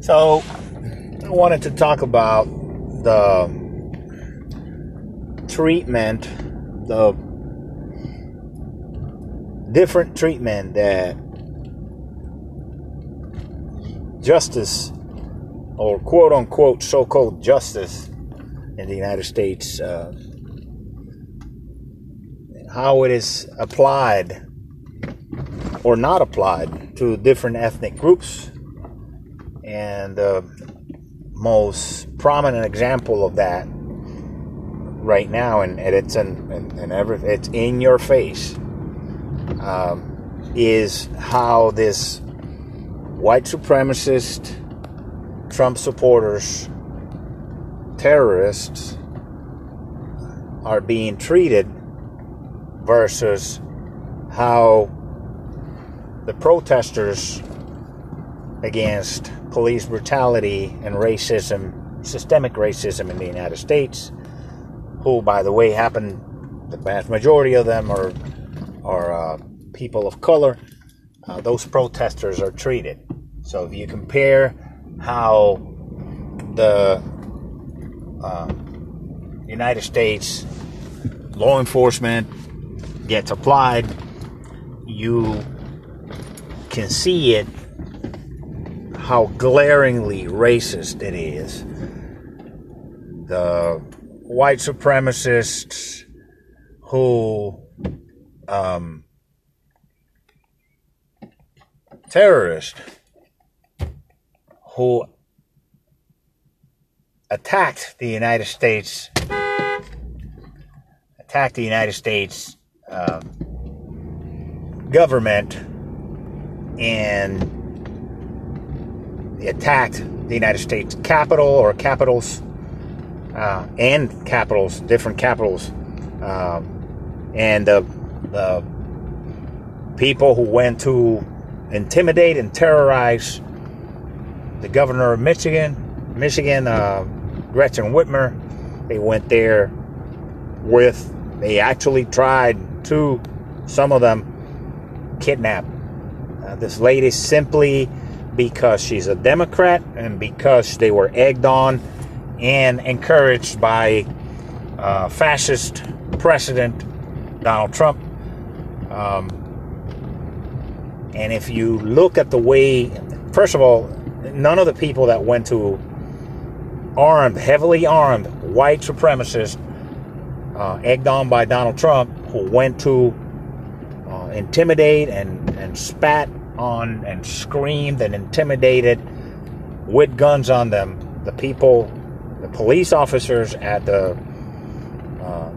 So, I wanted to talk about the treatment, the different treatment that justice or quote unquote so called justice in the United States, uh, how it is applied or not applied to different ethnic groups. And the most prominent example of that right now, and, and it's in, and, every, it's in your face, um, is how this white supremacist Trump supporters, terrorists, are being treated versus how the protesters against police brutality and racism, systemic racism in the United States, who, by the way, happen the vast majority of them are are uh, people of color. Uh, those protesters are treated. So if you compare how the uh, United States law enforcement gets applied, you can see it how glaringly racist it is. The white supremacists who um, terrorists who attacked the United States, attacked the United States uh, government, and attacked the United States Capitol or capitals uh, and capitals, different capitals, um, and the, the people who went to intimidate and terrorize the governor of Michigan, Michigan, uh, Gretchen Whitmer. They went there with, they actually tried to, some of them, kidnap uh, this lady simply because she's a Democrat and because they were egged on and encouraged by uh, fascist President Donald Trump. Um, and if you look at the way, first of all, none of the people that went to armed, heavily armed white supremacists, uh, egged on by Donald Trump, who went to uh, intimidate and, and spat on and screamed and intimidated with guns on them the people, the police officers at the uh,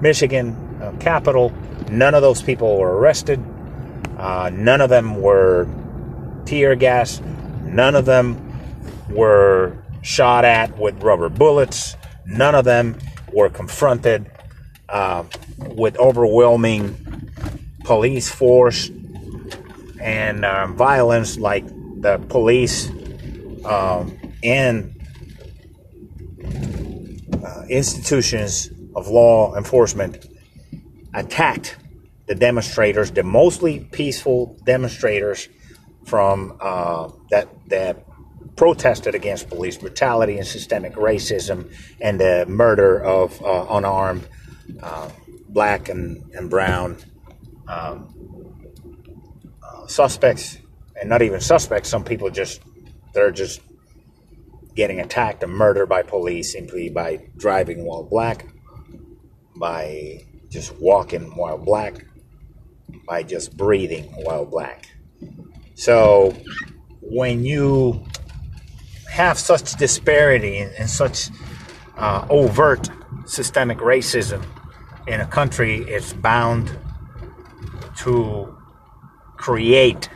Michigan uh, Capitol. None of those people were arrested. Uh, none of them were tear gas. None of them were shot at with rubber bullets. None of them were confronted uh, with overwhelming police force and uh, violence like the police um, and uh, institutions of law enforcement attacked the demonstrators, the mostly peaceful demonstrators from uh, that that protested against police brutality and systemic racism and the murder of uh, unarmed uh, black and, and brown um, suspects, and not even suspects. Some people just they're just getting attacked and murdered by police simply by driving while black, by just walking while black, by just breathing while black. So when you have such disparity and, and such uh, overt systemic racism in a country, it's bound to create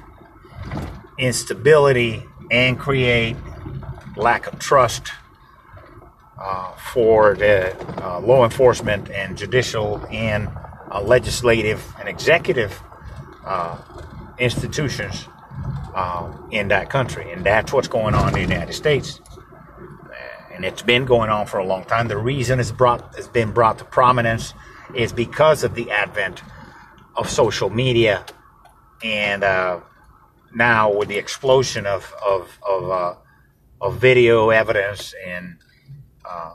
instability and create lack of trust uh, for the uh, law enforcement and judicial and uh, legislative and executive uh, institutions uh, in that country. And that's what's going on in the United States. And it's been going on for a long time. The reason it's brought has been brought to prominence is because of the advent of social media and uh, now with the explosion of of of, uh, of video evidence and uh,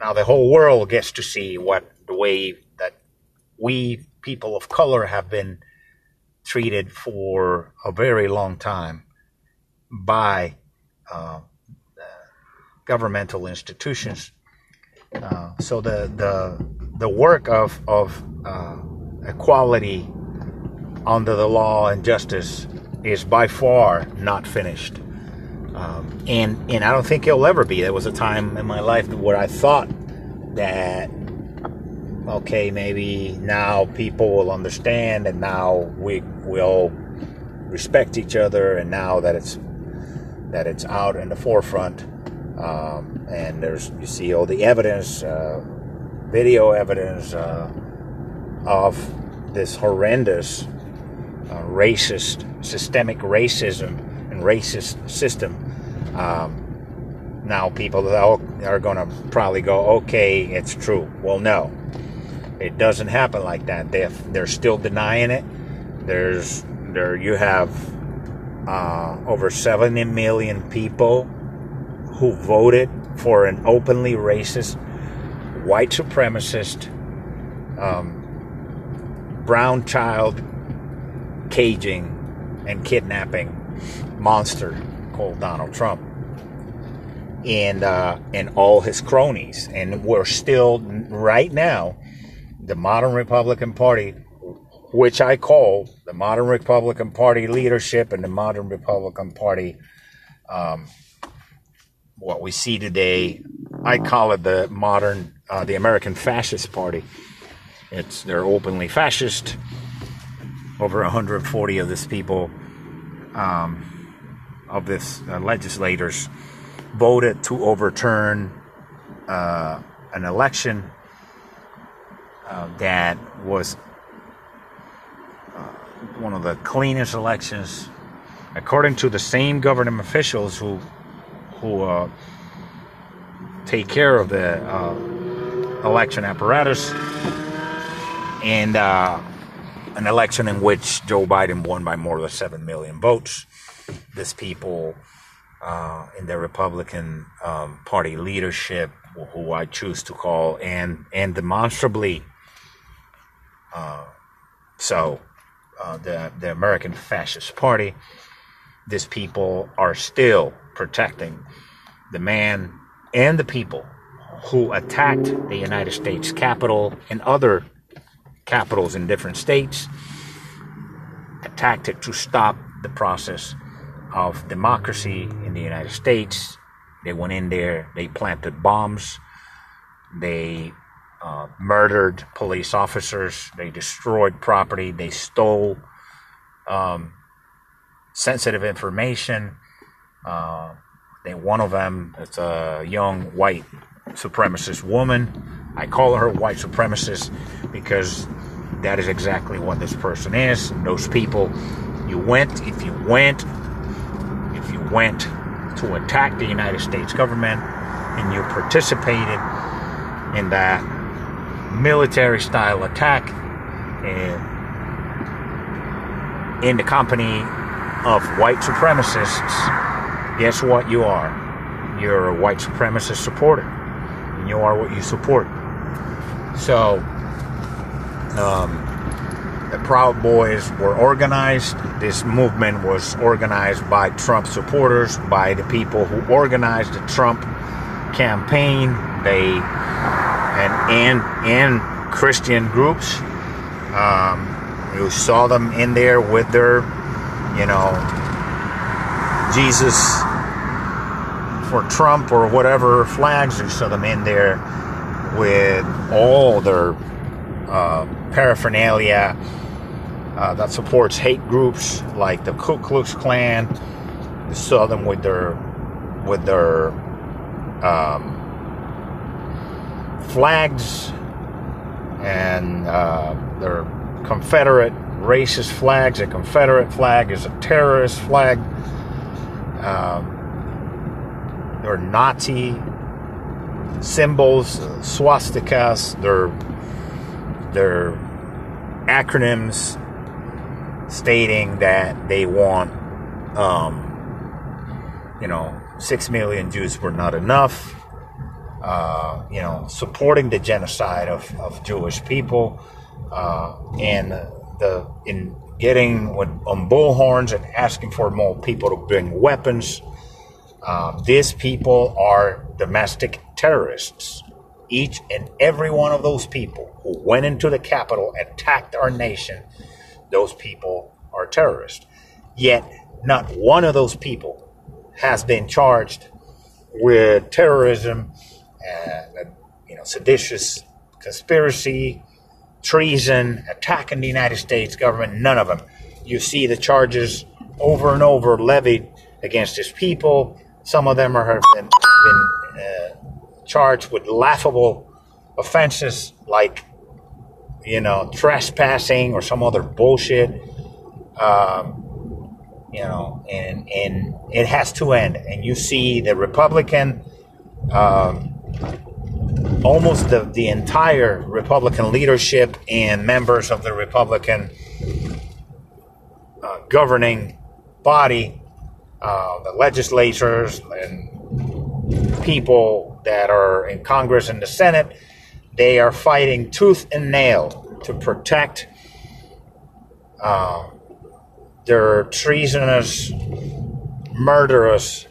now the whole world gets to see what the way that we people of color have been treated for a very long time by uh, governmental institutions. Uh, so the the the work of of uh, equality under the law and justice is by far not finished. Um, and and I don't think it'll ever be. There was a time in my life where I thought that okay, maybe now people will understand, and now we will respect each other, and now that it's that it's out in the forefront, um, and there's you see all the evidence, uh, video evidence uh, of this horrendous, uh, racist, systemic racism and racist system. Um, now people are going to probably go, okay, it's true. Well, no, it doesn't happen like that. They they're still denying it. There's there you have uh, over 70 million people who voted for an openly racist, white supremacist, um, brown child caging and kidnapping monster called Donald Trump and uh, and all his cronies. And we're still right now the modern Republican Party, which I call the modern Republican Party leadership and the modern Republican Party, um, what we see today. I call it the modern, uh, the American Fascist Party. It's they're openly fascist. Over 140 of these people, um, of this uh, legislators, voted to overturn uh, an election uh, that was uh, one of the cleanest elections, according to the same government officials who who uh, take care of the uh, election apparatus, and an election in which Joe Biden won by more than seven million votes. This people uh, in the Republican um, Party leadership, who I choose to call, and and demonstrably uh, so, uh, the the American Fascist Party, these people are still protecting the man and the people who attacked the United States Capitol and other capitals in different states, a tactic to stop the process of democracy in the United States. They went in there, they planted bombs, they uh, murdered police officers, they destroyed property, they stole um, sensitive information. Uh, they, one of them is a young white supremacist woman. I call her white supremacist because that is exactly what this person is. Those people, you went, if you went, if you went to attack the United States government and you participated in that military style attack and in the company of white supremacists, guess what you are? You're a white supremacist supporter. And you are what you support. So, um, the Proud Boys were organized. This movement was organized by Trump supporters, by the people who organized the Trump campaign. They and and and Christian groups. Um, you saw them in there with their, you know, Jesus for Trump or whatever flags. You saw them in there with all their uh, paraphernalia uh, that supports hate groups like the Ku Klux Klan. You saw them with their with their um, flags and uh, their Confederate racist flags. A Confederate flag is a terrorist flag. Um, they're Nazi symbols, swastikas. They're they're acronyms stating that they want um, you know, six million Jews were not enough. Uh, you know, supporting the genocide of, of Jewish people, uh, and the in getting with, on bullhorns and asking for more people to bring weapons. Uh, these people are domestic terrorists. Each and every one of those people who went into the Capitol, and attacked our nation, those people are terrorists. Yet, not one of those people has been charged with terrorism, and, you know, seditious conspiracy, treason, attacking the United States government. None of them. You see the charges over and over levied against his people. Some of them are, have been, been charged with laughable offenses like, you know, trespassing or some other bullshit. Um, you know, and and it has to end. And you see the Republican, um, almost the the entire Republican leadership and members of the Republican uh, governing body, uh, the legislators and people that are in Congress and the Senate, they are fighting tooth and nail to protect. Uh, their treasonous, murderous,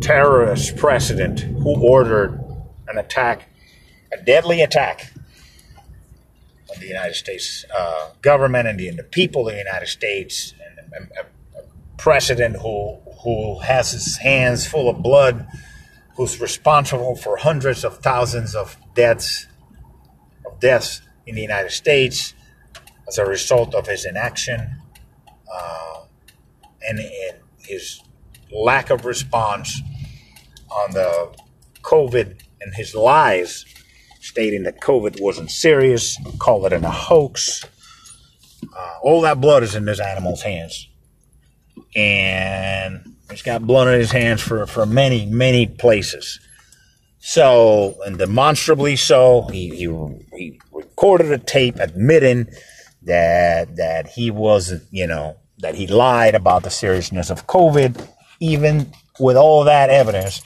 terrorist president who ordered an attack, a deadly attack on the United States uh, government and the, and the, people of the United States, and a, a president who who has his hands full of blood, who's responsible for hundreds of thousands of deaths of deaths in the United States as a result of his inaction uh, and, and, his lack of response on the COVID and his lies stating that COVID wasn't serious, call it a hoax. Uh, all that blood is in this animal's hands. And he's got blood in his hands for, for many, many places. So, and demonstrably so, he, he, he recorded a tape admitting that that he was, you know, that he lied about the seriousness of COVID, even with all that evidence.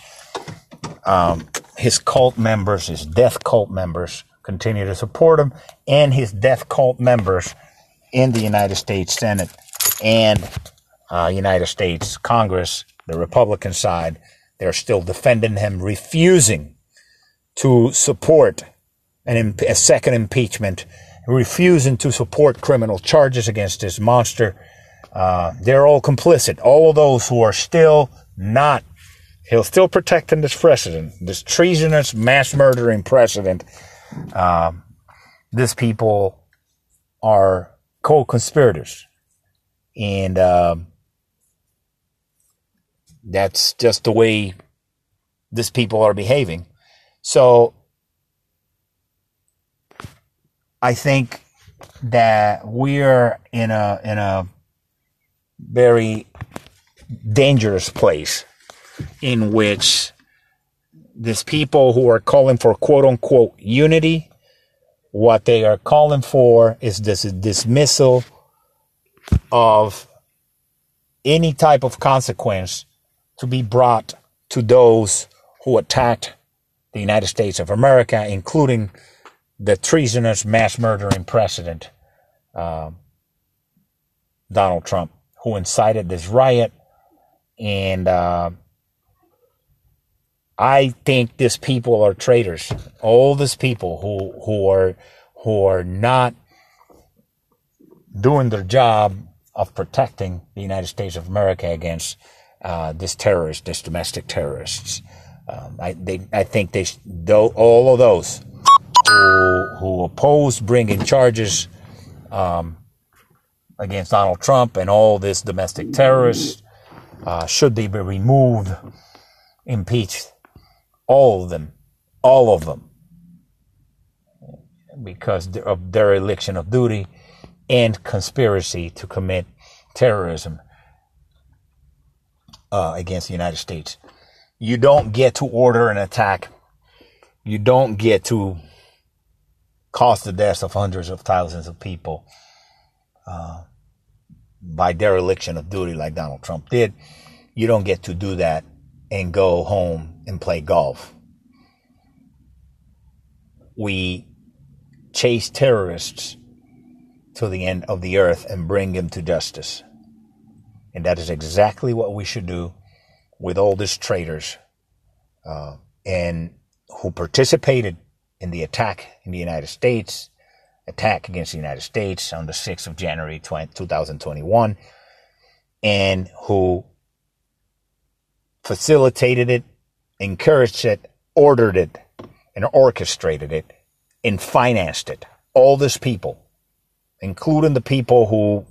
Um, his cult members, his death cult members, continue to support him, and his death cult members in the United States Senate and uh, United States Congress, the Republican side, they're still defending him, refusing to support an, a second impeachment refusing to support criminal charges against this monster. Uh, they're all complicit. All of those who are still not, he'll still protecting this president, this treasonous, mass murdering president. Um, these people are co-conspirators, and uh, that's just the way these people are behaving. So I think that we're in a in a very dangerous place in which these people who are calling for quote unquote unity, what they are calling for is this dismissal of any type of consequence to be brought to those who attacked the United States of America, including the treasonous mass murdering president, uh, Donald Trump, who incited this riot. And uh, I think these people are traitors. All these people who who are who are not doing their job of protecting the United States of America against uh, this terrorist, this domestic terrorists. Um, I they I think they though all of those who who opposed bringing charges um, against Donald Trump and all this domestic terrorists. Uh, should they be removed, impeached, all of them, all of them, because of dereliction of duty and conspiracy to commit terrorism uh, against the United States. You don't get to order an attack. You don't get to cause the deaths of hundreds of thousands of people. Uh, by dereliction of duty like Donald Trump did, you don't get to do that and go home and play golf. We chase terrorists to the end of the earth and bring them to justice. And that is exactly what we should do with all these traitors uh, and who participated in the attack in the United States, attack against the United States on the 6th of January 20, 2021, and who facilitated it, encouraged it, ordered it, and orchestrated it, and financed it. All these people, including the people who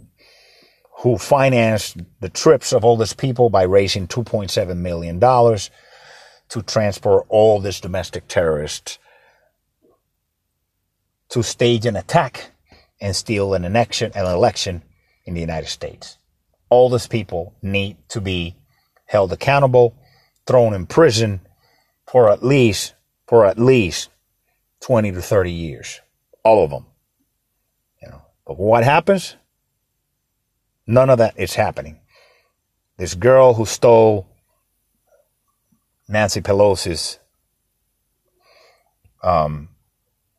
who financed the trips of all these people by raising $2.7 million to transport all these domestic terrorists to stage an attack and steal an election, an election in the United States. All these people need to be held accountable, thrown in prison for at least for at least 20 to 30 years. All of them. You know. But what happens? None of that is happening. This girl who stole Nancy Pelosi's um,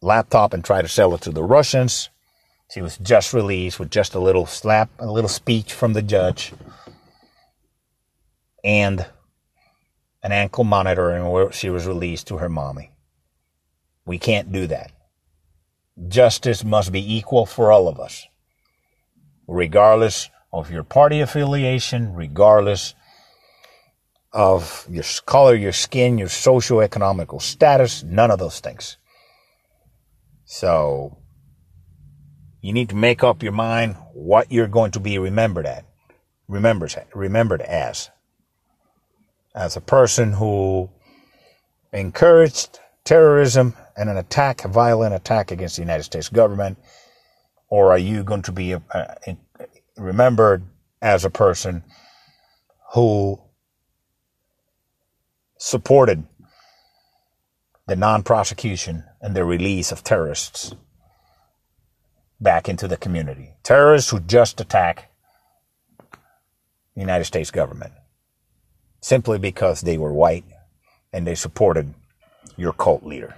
laptop and tried to sell it to the Russians. She was just released with just a little slap, a little speech from the judge, and an ankle monitor, and she was released to her mommy. We can't do that. Justice must be equal for all of us, regardless of your party affiliation, regardless of your color, your skin, your socio-economical status, none of those things. So you need to make up your mind what you're going to be remembered at, remembers, remembered as. As a person who encouraged terrorism and an attack, a violent attack against the United States government, or are you going to be a, a, remembered as a person who supported the non-prosecution and the release of terrorists back into the community. Terrorists who just attack the United States government simply because they were white and they supported your cult leader.